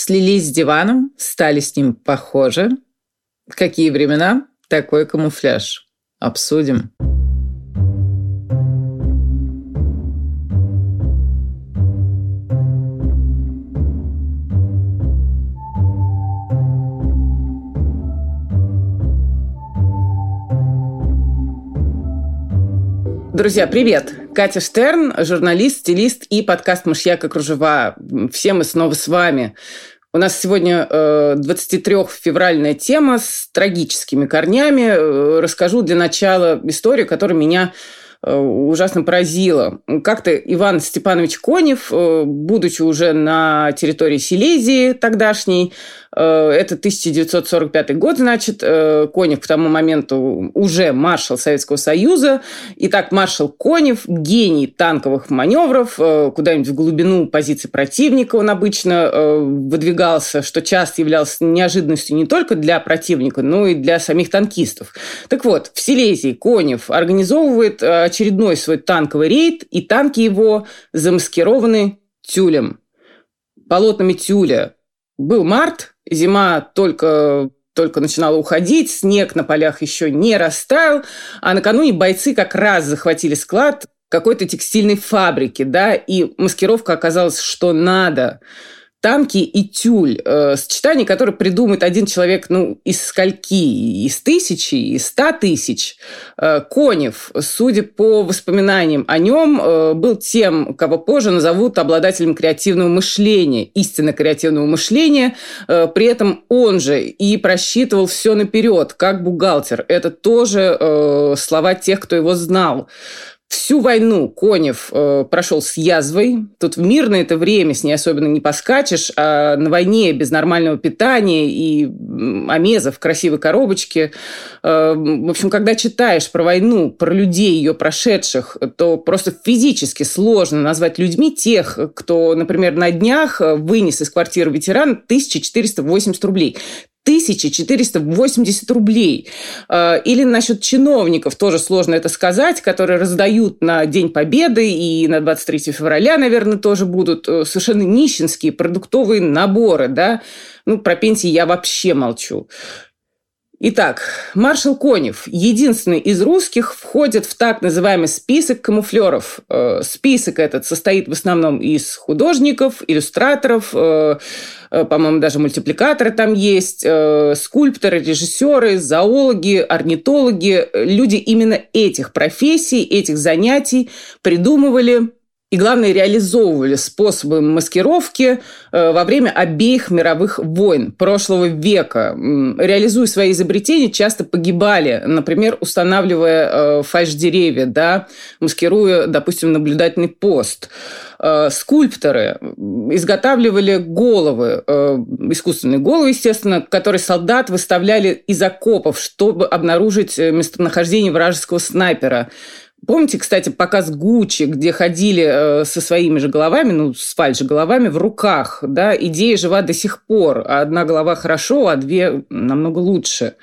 Слились с диваном, стали с ним похожи. Какие времена, такой камуфляж. Обсудим. Друзья, привет! Катя Штерн, журналист, стилист и подкаст «Мышьяк и кружева». Все мы снова с вами. У нас сегодня 23-февральная э, тема с трагическими корнями. Э, расскажу для начала историю, которая меня Э, ужасно поразило. Как-то Иван Степанович Конев, будучи уже на территории Силезии тогдашней, это 1945 год, значит, Конев к тому моменту уже маршал Советского Союза. Итак, маршал Конев, гений танковых маневров, куда-нибудь в глубину позиции противника он обычно выдвигался, что часто являлось неожиданностью не только для противника, но и для самих танкистов. Так вот, в Силезии Конев организовывает очередной свой танковый рейд, и танки его замаскированы тюлем, полотнами тюля. Был март, зима только только начинала уходить, снег на полях еще не растаял, а накануне бойцы как раз захватили склад какой-то текстильной фабрики, да, и маскировка оказалась что надо – танки и тюль. Э, сочетание, которое придумает один человек ну, из скольки? Из тысячи, из ста тысяч. Э, Конев, судя по воспоминаниям о нем, э, был тем, кого позже назовут обладателем креативного мышления, истинно креативного мышления. Э, при этом он же и просчитывал все наперед, как бухгалтер. Это тоже э, слова тех, кто его знал. Всю войну Конев э, прошел с язвой. Тут в мирное это время с ней особенно не поскачешь, а на войне без нормального питания и амеза в красивой коробочке. Э, в общем, когда читаешь про войну, про людей ее прошедших, то просто физически сложно назвать людьми тех, кто, например, на днях вынес из квартиры ветеран 1480 рублей. 1480 рублей. А, или насчет чиновников тоже сложно это сказать, которые раздают на День Победы и на 23 февраля, наверное, тоже будут э, совершенно нищенские продуктовые наборы. Да? Ну, про пенсии я вообще молчу. Итак, маршал Конев, единственный из русских, входит в так называемый список камуфлеров. Э, список этот состоит в основном из художников, иллюстраторов, э, э, по-моему, даже мультипликаторы там есть, скульпторы, режиссеры, зоологи, орнитологи. Люди именно этих профессий, этих занятий придумывали и, главное, реализовывали способы маскировки э, во время обеих мировых войн прошлого века. Реализуя свои изобретения, часто погибали, например, устанавливая э, фальш-деревья, да, маскируя, допустим, наблюдательный пост. Э, скульпторы изготавливали головы, искусственные головы, естественно, которые солдат выставляли из окопов, чтобы обнаружить местонахождение вражеского снайпера. Помните, кстати, показ Гуччи, где ходили э, со своими же головами, ну, с фальш-головами в руках, да, идея жива до сих пор. Одна голова хорошо, а две намного лучше.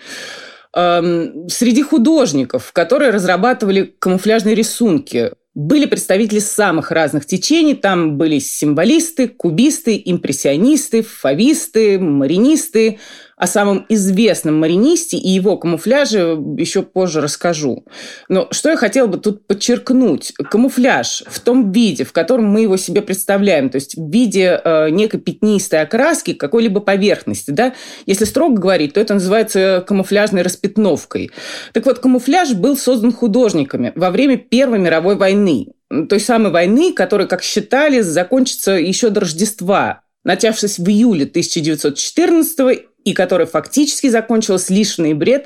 Эм, среди художников, которые разрабатывали камуфляжные рисунки, были представители самых разных течений. Там были символисты, кубисты, импрессионисты, фависты, маринисты – о самом известном маринисте и его камуфляже еще позже расскажу. Но что я хотела бы тут подчеркнуть? Камуфляж в том виде, в котором мы его себе представляем, то есть в виде э, некой пятнистой окраски какой-либо поверхности. Да? Если строго говорить, то это называется камуфляжной распятновкой. Так вот, камуфляж был создан художниками во время Первой мировой войны той самой войны, которая, как считали, закончится еще до Рождества, начавшись в июле 1914 и которая фактически закончилась лишь в ноябре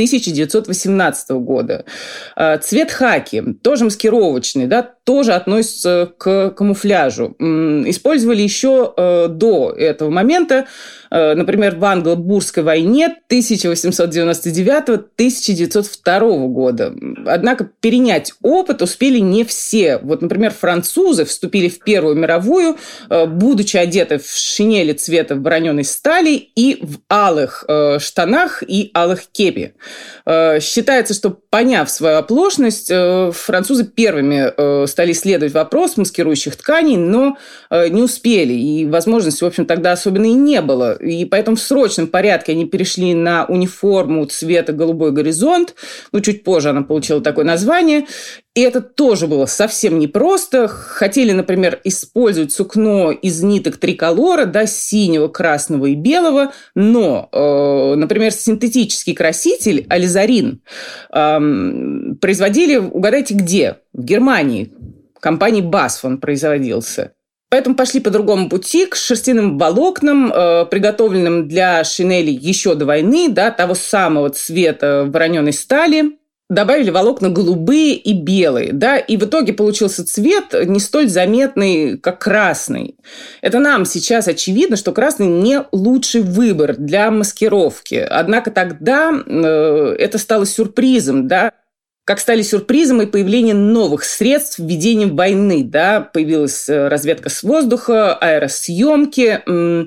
1918 года. А, цвет хаки, тоже маскировочный, да, тоже относится к камуфляжу. Использовали еще э, до этого момента, э, например, в англо-бурской войне 1899-1902 года. Однако перенять опыт успели не все. Вот, например, французы вступили в Первую мировую, э, будучи одеты в шинели цвета вороненой стали и в алых штанах и алых кепи. Э, считается, что, поняв свою оплошность, э, французы первыми э, стали исследовать вопрос маскирующих тканей, но не успели. И возможности, в общем, тогда особенно и не было. И поэтому в срочном порядке они перешли на униформу цвета голубой горизонт. Ну, чуть позже она получила такое название. И это тоже было совсем непросто. Хотели, например, использовать сукно из ниток триколора, да, синего, красного и белого, но, э, например, синтетический краситель ализарин э, производили, угадайте, где? В Германии. Компании BASF он производился. Поэтому пошли по другому пути к шерстяным волокнам, э, приготовленным для шинели еще до войны, да, того самого цвета вороненой стали добавили волокна голубые и белые, да, и в итоге получился цвет не столь заметный, как красный. Это нам сейчас очевидно, что красный не лучший выбор для маскировки. Однако тогда э, это стало сюрпризом, да, как стали сюрпризом и появление новых средств введения войны, да, появилась э, разведка с воздуха, аэросъемки, Э,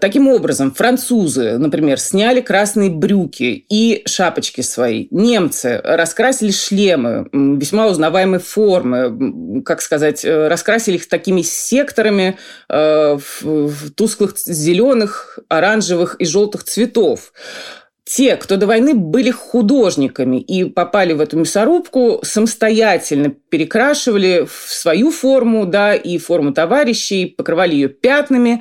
таким образом, французы, например, сняли красные брюки и шапочки свои. Немцы раскрасили шлемы весьма узнаваемой формы, как сказать, э, раскрасили их такими секторами э, в тусклых зеленых, оранжевых и желтых цветов те, кто до войны были художниками и попали в эту мясорубку, самостоятельно перекрашивали в свою форму, да, и форму товарищей, покрывали ее пятнами.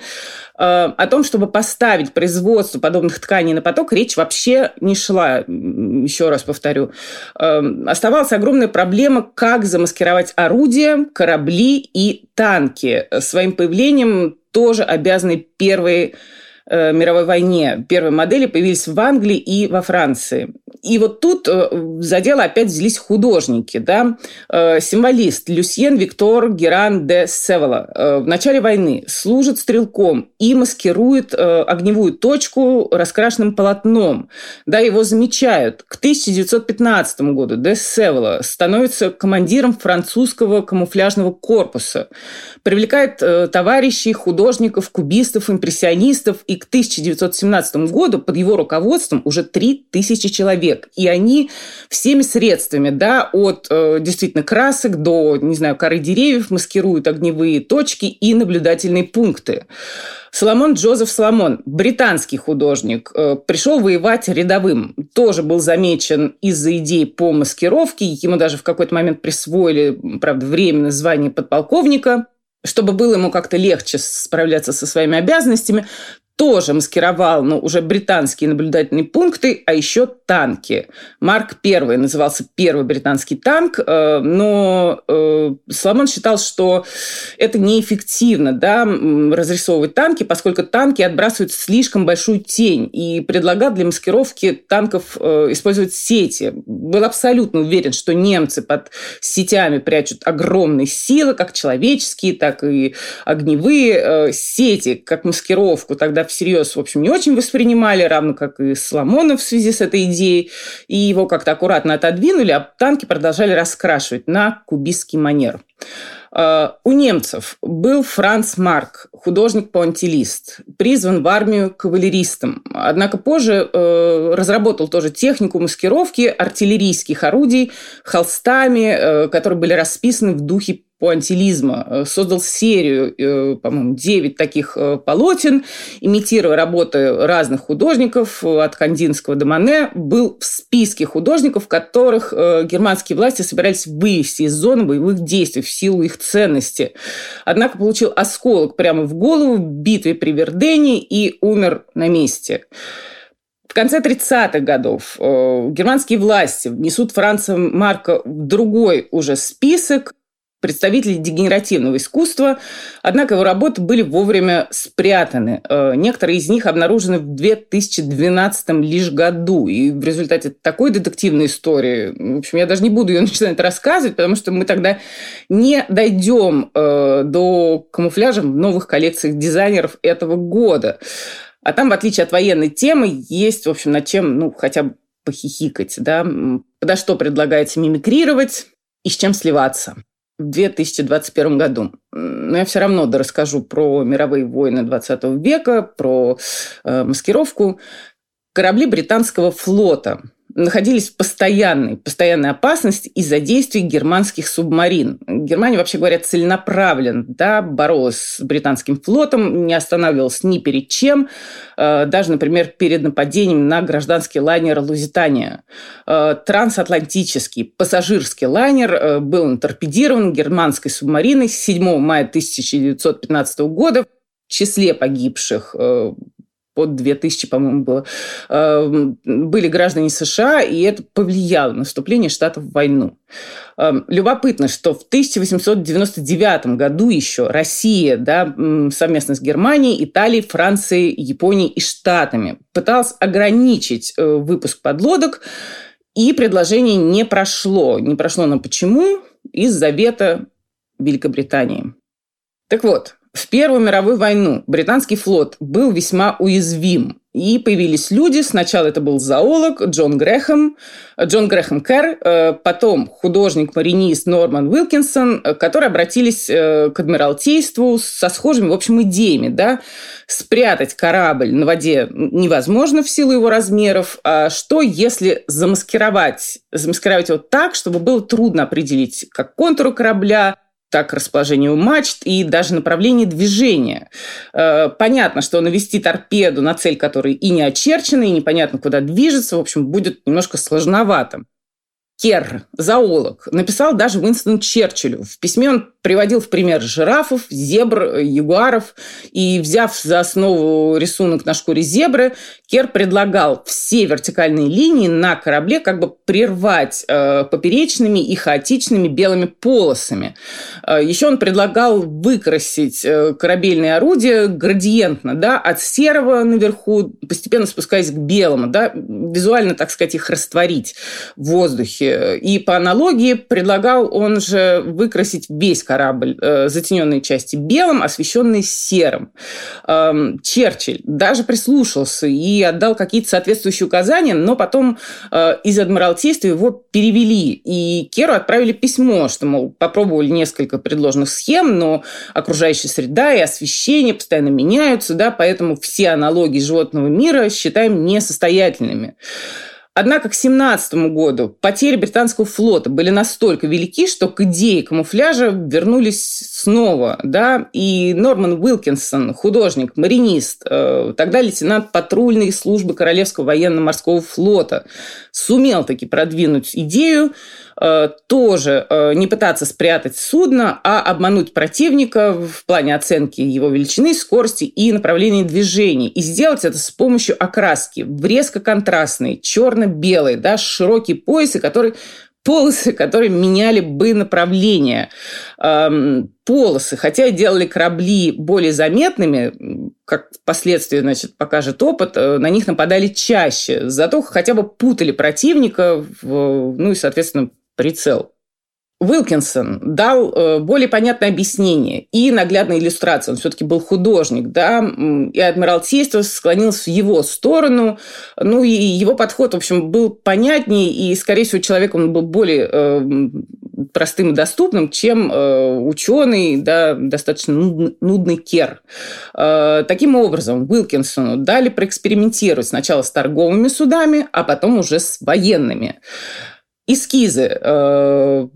Э, о том, чтобы поставить производство подобных тканей на поток, речь вообще не шла. Еще раз повторю. Э, оставалась огромная проблема, как замаскировать орудия, корабли и танки. Своим появлением тоже обязаны первые Э, мировой войне. Первые модели появились в Англии и во Франции. И вот тут э, за дело опять взялись художники. Да? Э, символист Люсьен Виктор Геран де Севола в начале войны служит стрелком и маскирует огневую точку раскрашенным полотном. Да, его замечают. К 1915 году де Севола становится командиром французского камуфляжного корпуса. Привлекает товарищей, художников, кубистов, импрессионистов и к 1917 году под его руководством уже 3000 человек. И они всеми средствами, да, от э, действительно красок до, не знаю, коры деревьев маскируют огневые точки и наблюдательные пункты. Соломон Джозеф Соломон, британский художник, э, пришел воевать рядовым. Тоже был замечен из-за идей по маскировке. Ему даже в какой-то момент присвоили, правда, временное звание подполковника чтобы было ему как-то легче справляться со своими обязанностями, тоже маскировал, ну, уже британские наблюдательные пункты, а еще танки. Марк I назывался первый британский танк, э, но э, Соломон считал, что это неэффективно, да, разрисовывать танки, поскольку танки отбрасывают слишком большую тень, и предлагал для маскировки танков э, использовать сети. Был абсолютно уверен, что немцы под сетями прячут огромные силы, как человеческие, так и огневые сети, как маскировку. Тогда всерьез, в общем, не очень воспринимали, равно как и Соломонов в связи с этой идеей. И его как-то аккуратно отодвинули, а танки продолжали раскрашивать на кубистский манер. А, у немцев был Франц Марк, художник-пуантилист, призван в армию кавалеристом. Однако позже э, разработал тоже технику маскировки артиллерийских орудий холстами, э, которые были расписаны в духе пуантилизма, э, создал серию, э, по-моему, 9 таких э, полотен, имитируя работы разных художников, от Кандинского до Мане, был в списке художников, которых германские власти собирались вывести из зоны боевых действий в силу их ценности. Однако получил осколок прямо в голову в битве при Вердене и умер на месте. В конце 30-х годов германские власти внесут Франца Марка в другой уже список, представителей дегенеративного искусства, однако его работы были вовремя спрятаны. Э, некоторые из них обнаружены в 2012 лишь году. И в результате такой детективной истории, в общем, я даже не буду ее начинать рассказывать, потому что мы тогда не дойдем э, до камуфляжа в новых коллекциях дизайнеров этого года. А там, в отличие от военной темы, есть, в общем, над чем, ну, хотя бы похихикать, да, подо что предлагается мимикрировать и с чем сливаться 2021 году. Но я все равно расскажу про мировые войны 20 века, про э, маскировку. Корабли британского флота находились в постоянной, постоянной опасности из-за действий германских субмарин. Германия, вообще говоря, целенаправленно да, боролась с британским флотом, не останавливалась ни перед чем, э, даже, например, перед нападением на гражданский лайнер «Лузитания». Э, трансатлантический пассажирский лайнер э, был торпедирован германской субмариной 7 мая 1915 года. В числе погибших под 2000, по-моему, было, эм, были граждане США, и это повлияло на вступление Штатов в войну. Эм, любопытно, что в 1899 году еще Россия да, совместно с Германией, Италией, Францией, Японией и Штатами пыталась ограничить э, выпуск подлодок, и предложение не прошло. Не прошло, но почему? Из-за вето Великобритании. Так вот, в Первую мировую войну британский флот был весьма уязвим. И появились люди, сначала это был зоолог Джон Грэхэм, Джон Грэхэм Кэр, э, потом художник-маринист Норман Уилкинсон, э, которые обратились э, к Адмиралтейству со схожими, в общем, идеями. Да? Спрятать корабль на воде невозможно в силу его размеров. А что, если замаскировать, замаскировать его так, чтобы было трудно определить как контуру корабля, так расположению мачт и даже направление движения. Э, понятно, что навести торпеду на цель, которая и не очерчена, и непонятно, куда движется, в общем, будет немножко сложновато. Керр, зоолог, написал даже Уинстон Черчиллю. В письме он приводил в пример жирафов, зебр, ягуаров. И, взяв за основу рисунок на шкуре зебры, Кер предлагал все вертикальные линии на корабле как бы прервать э, поперечными и хаотичными белыми полосами. Э, еще он предлагал выкрасить э, корабельные орудия градиентно, да, от серого наверху, постепенно спускаясь к белому, да, визуально, так сказать, их растворить в воздухе и по аналогии предлагал он же выкрасить весь корабль, э, затененные части белым, освещенные серым. Эм, Черчилль даже прислушался и отдал какие-то соответствующие указания, но потом э, из Адмиралтейства его перевели. И Керу отправили письмо, что, мол, попробовали несколько предложенных схем, но окружающая среда и освещение постоянно меняются, да, поэтому все аналогии животного мира считаем несостоятельными. Однако к 17 году потери британского флота были настолько велики, что к идее камуфляжа вернулись снова. Да? И Норман Уилкинсон, художник, маринист, э, тогда лейтенант патрульной службы Королевского военно-морского флота, сумел таки продвинуть идею тоже э, не пытаться спрятать судно, а обмануть противника в плане оценки его величины, скорости и направления движений. И сделать это с помощью окраски в резко-контрастные, черно-белые, да, широкие поясы, которые полосы, которые меняли бы направление. Эм, полосы, хотя делали корабли более заметными, как впоследствии значит, покажет опыт, э, на них нападали чаще. Зато хотя бы путали противника, в, ну и, соответственно, прицел. Уилкинсон дал э, более понятное объяснение и наглядные иллюстрации. Он все-таки был художник, да, и Адмиралтейство склонилось в его сторону. Ну, и его подход, в общем, был понятнее, и, скорее всего, человек он был более э, простым и доступным, чем э, ученый, да, достаточно нудный, нудный кер. Э, таким образом, Уилкинсону дали проэкспериментировать сначала с торговыми судами, а потом уже с военными. Эскизы э,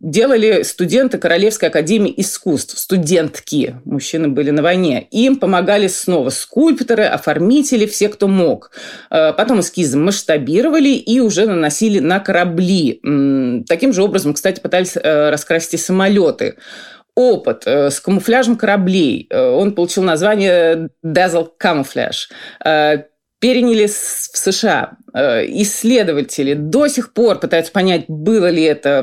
делали студенты Королевской академии искусств, студентки, мужчины были на войне. Им помогали снова скульпторы, оформители, все, кто мог. Э, потом эскизы масштабировали и уже наносили на корабли. Таким же образом, кстати, пытались э, раскрасить и самолеты опыт э, с камуфляжем кораблей. Э, он получил название Dazzle Camouflage. Переняли в США. Э, исследователи до сих пор пытаются понять, было ли это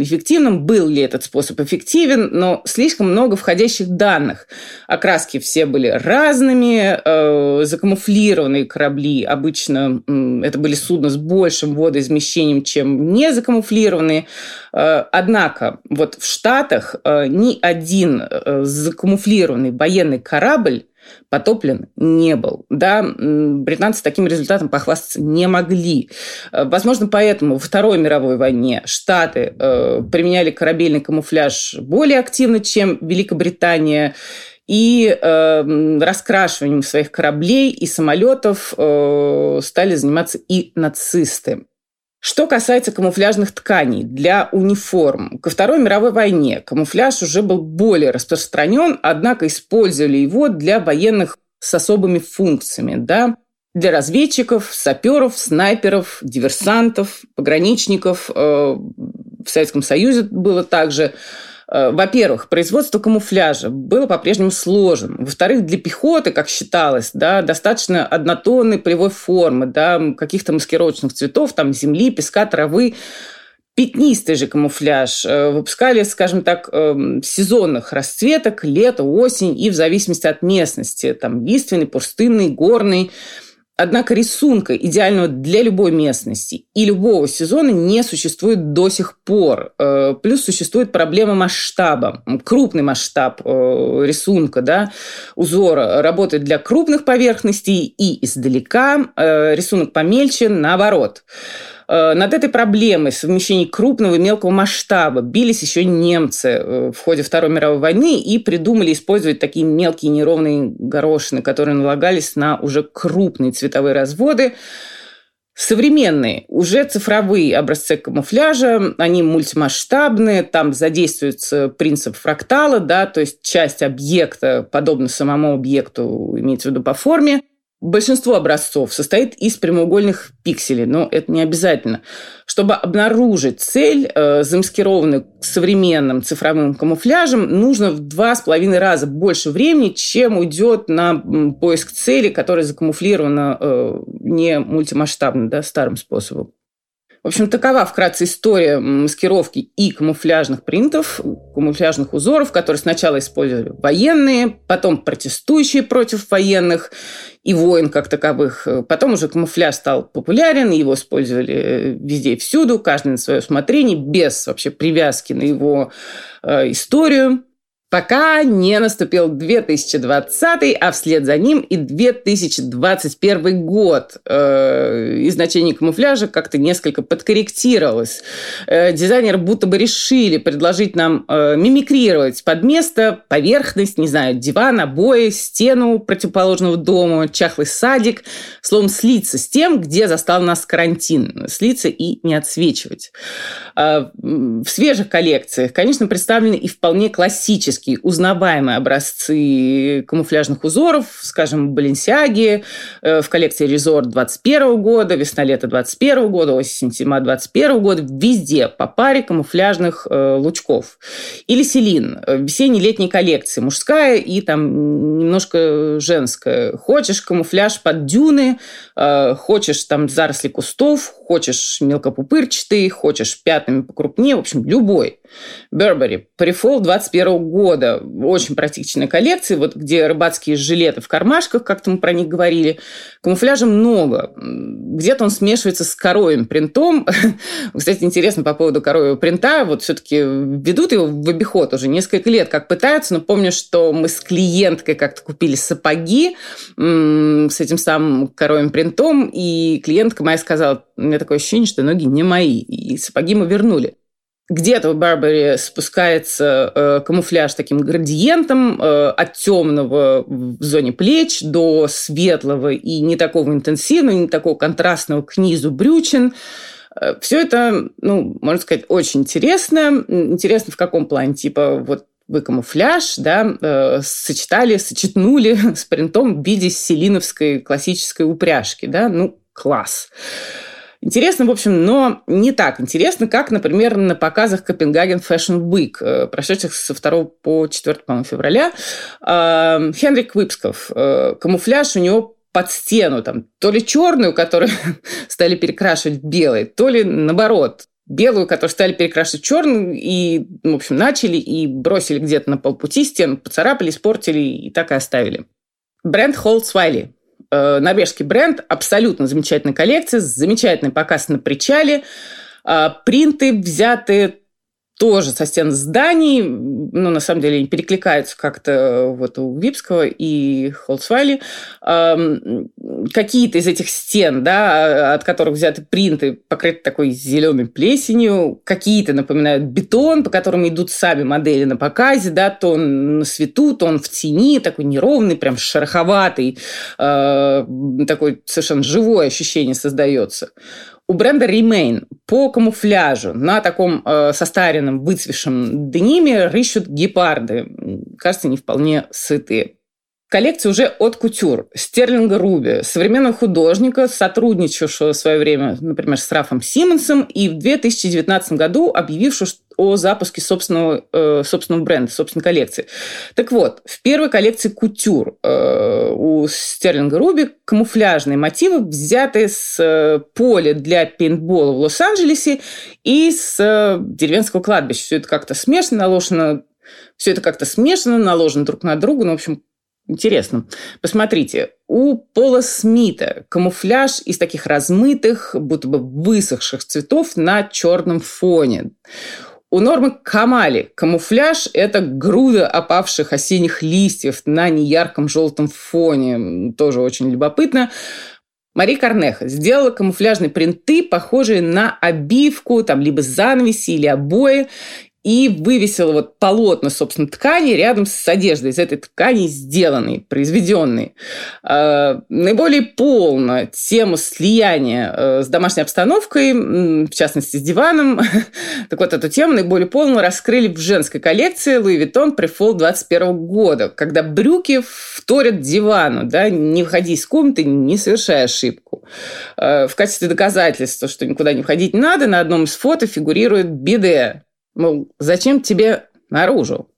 эффективным, был ли этот способ эффективен, но слишком много входящих данных. Окраски все были разными, э, закамуфлированные корабли обычно это были судна с большим водоизмещением, чем не закамуфлированные. Э, однако вот в Штатах ни один закамуфлированный военный корабль потоплен не был. Да, британцы таким результатом похвастаться не могли. Э, возможно, поэтому во Второй мировой войне Штаты э, применяли корабельный камуфляж более активно, чем Великобритания. и э, раскрашиванием своих кораблей и самолетов э, стали заниматься и нацисты. Что касается камуфляжных тканей для униформ, ко Второй мировой войне камуфляж уже был более распространен, однако использовали его для военных с особыми функциями, да, для разведчиков, саперов, снайперов, диверсантов, пограничников. Э, в Советском Союзе было также во-первых, производство камуфляжа было по-прежнему сложным. Во-вторых, для пехоты, как считалось, да, достаточно однотонной полевой формы, да, каких-то маскировочных цветов, там, земли, песка, травы. Пятнистый же камуфляж э, выпускали, скажем так, эм, сезонных расцветок, лето, осень и в зависимости от местности. Там лиственный, пустынный, горный – Однако рисунка, идеального для любой местности и любого сезона, не существует до сих пор. Э, плюс существует проблема масштаба, крупный масштаб э, рисунка, да, узора работает для крупных поверхностей и издалека, э, рисунок помельче, наоборот. Над этой проблемой совмещения крупного и мелкого масштаба бились еще немцы э, в ходе Второй мировой войны и придумали использовать такие мелкие неровные горошины, которые налагались на уже крупные цветовые разводы. Современные, уже цифровые образцы камуфляжа, они мультимасштабные, там задействуется принцип фрактала, да, то есть часть объекта, подобно самому объекту, имеется в виду по форме, Большинство образцов состоит из прямоугольных пикселей, но это не обязательно. Чтобы обнаружить цель, э, замаскированную современным цифровым камуфляжем, нужно в два с половиной раза больше времени, чем уйдет на поиск цели, которая закамуфлирована э, не мультимасштабно, да, старым способом. В общем, такова вкратце история маскировки и камуфляжных принтов, камуфляжных узоров, которые сначала использовали военные, потом протестующие против военных и воин как таковых. Потом уже камуфляж стал популярен, его использовали везде и всюду, каждый на свое усмотрение, без вообще привязки на его э, историю пока не наступил 2020, а вслед за ним и 2021 год. Э, и значение камуфляжа как-то несколько подкорректировалось. Э, дизайнеры будто бы решили предложить нам э, мимикрировать под место, поверхность, не знаю, диван, обои, стену противоположного дома, чахлый садик. Словом, слиться с тем, где застал нас карантин. Слиться и не отсвечивать. В свежих коллекциях, конечно, представлены и вполне классические такие узнаваемые образцы камуфляжных узоров, скажем, Баленсиаги э, в коллекции Резорт 21 года, весна-лето 21 года, осень-зима 21 года, везде по паре камуфляжных э, лучков. Или Селин, э, весенне-летней коллекции, мужская и там немножко женская. Хочешь камуфляж под дюны, хочешь там заросли кустов, хочешь мелкопупырчатый, хочешь пятнами покрупнее, в общем, любой. Бербери, Префол 21 года. Очень практичная коллекция, вот где рыбацкие жилеты в кармашках, как-то мы про них говорили. Камуфляжа много. Где-то он смешивается с коровьим принтом. Кстати, интересно по поводу коровьего принта. Вот все-таки ведут его в обиход уже несколько лет, как пытаются. Но помню, что мы с клиенткой как-то купили сапоги с этим самым коровьим принтом, и клиентка моя сказала, у меня такое ощущение, что ноги не мои. И сапоги мы вернули. Где-то в Барбаре спускается э, камуфляж таким градиентом э, от темного в зоне плеч до светлого и не такого интенсивного, не такого контрастного к низу брючин. Э, все это, ну, можно сказать, очень интересно. Интересно в каком плане? Типа вот вы камуфляж, да, э, сочетали, сочетнули с принтом в виде селиновской классической упряжки, да, ну, класс. Интересно, в общем, но не так интересно, как, например, на показах Копенгаген Fashion Week, э, прошедших со 2 по 4 по февраля. Э, Хенрик Випсков. Э, камуфляж у него под стену, там, то ли черную, которую стали перекрашивать в белый, то ли наоборот, белую, которую стали перекрашивать черную, и, в общем, начали и бросили где-то на полпути стену, поцарапали, испортили и так и оставили. Бренд Холдсвайли э, норвежский бренд, абсолютно замечательная коллекция, замечательный показ на причале, э, принты взяты тоже со стен зданий, ну, на самом деле, они перекликаются как-то вот у Випского и Холцвайли. какие-то из этих стен, да, от которых взяты принты, покрыты такой зеленой плесенью, какие-то напоминают бетон, по которым идут сами модели на показе, да, то он на свету, то он в тени, такой неровный, прям шероховатый, э, такой совершенно живое ощущение создается. У бренда Remain по камуфляжу на таком э, состаренном, выцвешем дениме рыщут гепарды. Кажется, не вполне сытые. Коллекция уже от кутюр. Стерлинга Руби, современного художника, сотрудничавшего в свое время, например, с Рафом Симмонсом, и в 2019 году объявившего о запуске собственного, э, собственного бренда, собственной коллекции. Так вот, в первой коллекции кутюр э, у Стерлинга Руби камуфляжные мотивы, взятые с э, поля для пейнтбола в Лос-Анджелесе и с э, деревенского кладбища. Все это как-то смешано, наложено все это как-то смешано, наложено друг на друга. Ну, в общем, Интересно. Посмотрите, у Пола Смита камуфляж из таких размытых, будто бы высохших цветов на черном фоне. У Нормы Камали камуфляж – это груда опавших осенних листьев на неярком желтом фоне. Тоже очень любопытно. Мари Корнеха сделала камуфляжные принты, похожие на обивку, там, либо занавеси или обои и вывесила вот полотна, собственно, ткани рядом с одеждой из этой ткани сделанной, произведенной. Э, наиболее полно тему слияния э, с домашней обстановкой, в частности, с диваном. так вот, эту тему наиболее полно раскрыли в женской коллекции Louis Vuitton Prefall 21 года, когда брюки вторят дивану, да, не выходи из комнаты, не совершай ошибку. Э, в качестве доказательства, что никуда не входить не надо, на одном из фото фигурирует биде, Мол, зачем тебе наружу?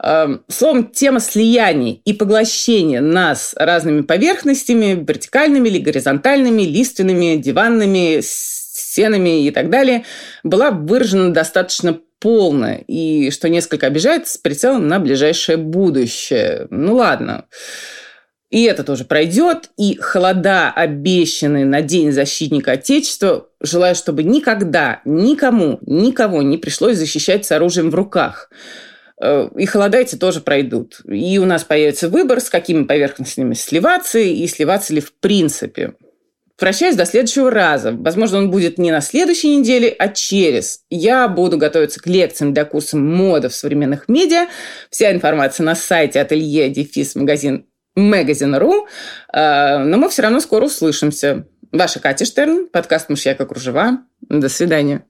Эм, словом, тема слияний и поглощения нас разными поверхностями, вертикальными или горизонтальными, лиственными, диванными, стенами и так далее, была выражена достаточно полно и, что несколько обижает, с прицелом на ближайшее будущее. Ну ладно. И это тоже пройдет. И холода, обещанные на День защитника Отечества, желаю, чтобы никогда, никому, никого не пришлось защищать с оружием в руках. Э, и холода эти тоже пройдут. И у нас появится выбор, с какими поверхностями сливаться и сливаться ли в принципе. Прощаюсь до следующего раза. Возможно, он будет не на следующей неделе, а через. Я буду готовиться к лекциям для курса мода в современных медиа. Вся информация на сайте ателье дефис магазин Magazine.ru, э, но мы все равно скоро услышимся. Ваша Катя Штерн, подкаст «Мышьяка кружева». До свидания.